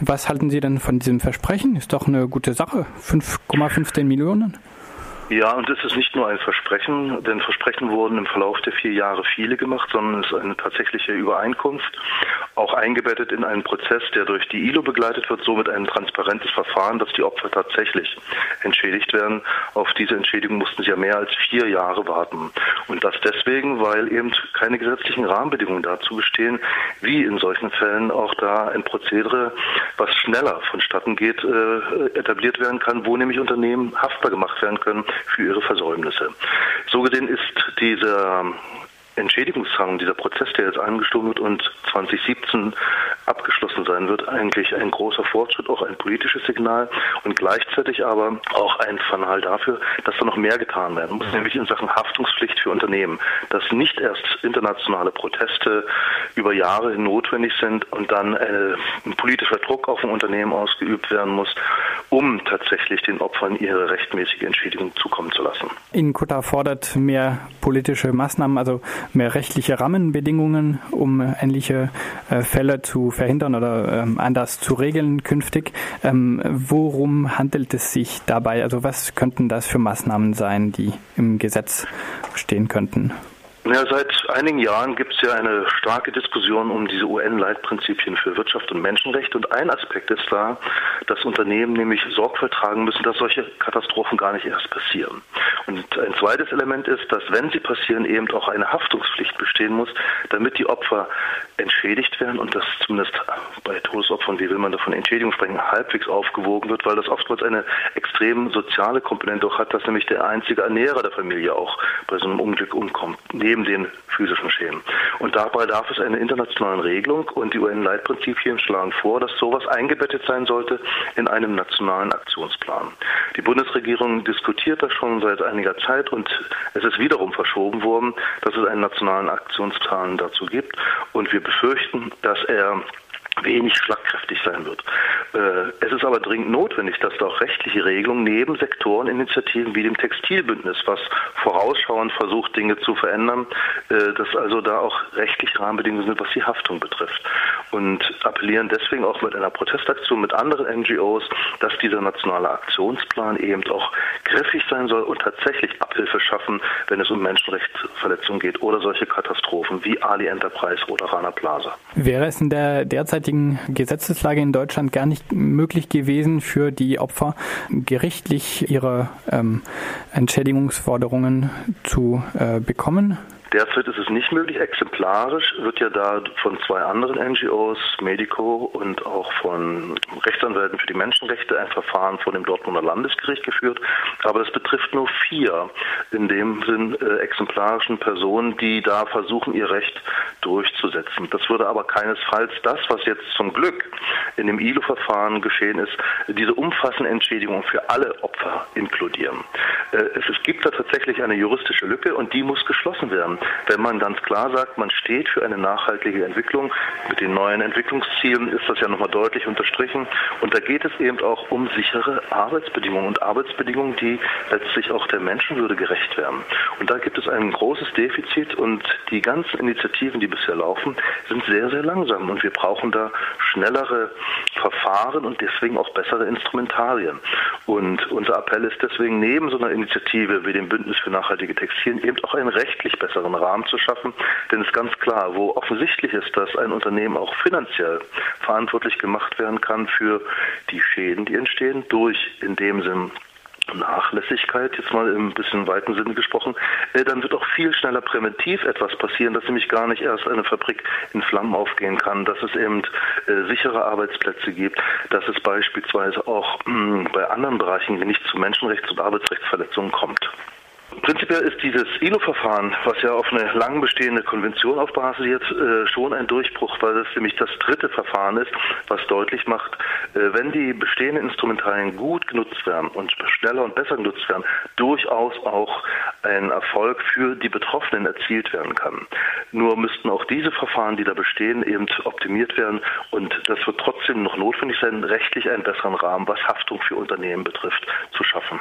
Was halten Sie denn von diesem Versprechen? Ist doch eine gute Sache. 5,15 Millionen? Ja, und es ist nicht nur ein Versprechen, denn Versprechen wurden im Verlauf der vier Jahre viele gemacht, sondern es ist eine tatsächliche Übereinkunft, auch eingebettet in einen Prozess, der durch die ILO begleitet wird, somit ein transparentes Verfahren, dass die Opfer tatsächlich entschädigt werden. Auf diese Entschädigung mussten sie ja mehr als vier Jahre warten. Und das deswegen, weil eben keine gesetzlichen Rahmenbedingungen dazu bestehen, wie in solchen Fällen auch da ein Prozedere, was schneller vonstatten geht, äh, etabliert werden kann, wo nämlich Unternehmen haftbar gemacht werden können für ihre Versäumnisse. So gesehen ist dieser Entschädigungsdrang, dieser Prozess, der jetzt angestoßen wird und 2017 abgeschlossen sein wird, eigentlich ein großer Fortschritt, auch ein politisches Signal und gleichzeitig aber auch ein Fanal dafür, dass da noch mehr getan werden muss, nämlich in Sachen Haftungspflicht für Unternehmen, dass nicht erst internationale Proteste über Jahre notwendig sind und dann äh, ein politischer Druck auf ein Unternehmen ausgeübt werden muss, um tatsächlich den Opfern ihre rechtmäßige Entschädigung zukommen zu lassen. Inkutta fordert mehr politische Maßnahmen, also mehr rechtliche Rahmenbedingungen, um ähnliche äh, Fälle zu verhindern oder ähm, anders zu regeln künftig. Ähm, worum handelt es sich dabei? Also was könnten das für Maßnahmen sein, die im Gesetz stehen könnten? Ja, seit einigen Jahren gibt es ja eine starke Diskussion um diese UN-Leitprinzipien für Wirtschaft und Menschenrechte. Und ein Aspekt ist da, dass Unternehmen nämlich Sorgfalt tragen müssen, dass solche Katastrophen gar nicht erst passieren. Und ein zweites Element ist, dass wenn sie passieren, eben auch eine Haftungspflicht bestehen muss, damit die Opfer entschädigt werden und das zumindest bei Todesopfern, wie will man davon Entschädigung sprechen, halbwegs aufgewogen wird, weil das oftmals eine extrem soziale Komponente auch hat, dass nämlich der einzige Ernährer der Familie auch bei so einem Unglück umkommt neben den physischen Schäden. Und dabei darf es eine internationale Regelung und die UN-Leitprinzipien schlagen vor, dass sowas eingebettet sein sollte in einem nationalen Aktionsplan. Die Bundesregierung diskutiert das schon seit einiger Zeit und es ist wiederum verschoben worden, dass es einen nationalen Aktionsplan dazu gibt und wir befürchten, dass er wenig schlagkräftig sein wird. Äh, es ist aber dringend notwendig, dass da auch rechtliche Regelungen neben Sektoreninitiativen wie dem Textilbündnis, was vorausschauend versucht, Dinge zu verändern, äh, dass also da auch rechtliche Rahmenbedingungen sind, was die Haftung betrifft. Und appellieren deswegen auch mit einer Protestaktion mit anderen NGOs, dass dieser nationale Aktionsplan eben auch griffig sein soll und tatsächlich Abhilfe schaffen, wenn es um Menschenrechtsverletzungen geht oder solche Katastrophen wie Ali Enterprise oder Rana Plaza. Wäre es in der derzeit derzeitigen Gesetzeslage in Deutschland gar nicht möglich gewesen, für die Opfer gerichtlich ihre ähm, Entschädigungsforderungen zu äh, bekommen? Derzeit ist es nicht möglich. Exemplarisch wird ja da von zwei anderen NGOs, Medico und auch von Rechtsanwälten für die Menschenrechte, ein Verfahren vor dem Dortmunder Landesgericht geführt. Aber das betrifft nur vier, in dem Sinn äh, exemplarischen Personen, die da versuchen, ihr Recht durchzusetzen. Das würde aber keinesfalls das, was jetzt zum Glück in dem ILO-Verfahren geschehen ist, diese umfassende Entschädigung für alle Opfer inkludieren. Äh, es, gibt da tatsächlich eine juristische Lücke und die muss geschlossen werden wenn man ganz klar sagt, man steht für eine nachhaltige Entwicklung. Mit den neuen Entwicklungszielen ist das ja nochmal deutlich unterstrichen. Und da geht es eben auch um sichere Arbeitsbedingungen und Arbeitsbedingungen, die letztlich auch der Menschenwürde gerecht werden. Und da gibt es ein großes Defizit und die ganzen Initiativen, die bisher laufen, sind sehr, sehr langsam. Und wir brauchen da schnellere Verfahren und deswegen auch bessere Instrumentarien. Und unser Appell ist deswegen neben so einer Initiative wie dem Bündnis für nachhaltige Textilien eben auch einen rechtlich besseren Rahmen zu schaffen. Denn es ist ganz klar, wo offensichtlich ist, dass ein Unternehmen auch finanziell verantwortlich gemacht werden kann für die Schäden, die entstehen, durch in dem Sinn Nachlässigkeit, jetzt mal im bisschen weiten Sinne gesprochen, äh, dann wird auch viel schneller präventiv etwas passieren, dass nämlich gar nicht erst eine Fabrik in Flammen aufgehen kann, dass es eben äh, sichere Arbeitsplätze gibt, dass es beispielsweise auch mh, bei anderen Bereichen nicht zu Menschenrechts- und Arbeitsrechtsverletzungen kommt. Prinzipiell ist dieses ILO-Verfahren, was ja auf eine lang bestehende Konvention aufbasiert, äh, schon ein Durchbruch, weil es nämlich das dritte Verfahren ist, was deutlich macht, äh, wenn die bestehenden Instrumentarien gut genutzt werden und schneller und besser genutzt werden, durchaus auch ein Erfolg für die Betroffenen erzielt werden kann. Nur müssten auch diese Verfahren, die da bestehen, eben optimiert werden und das wird trotzdem noch notwendig sein, rechtlich einen besseren Rahmen, was Haftung für Unternehmen betrifft, zu schaffen.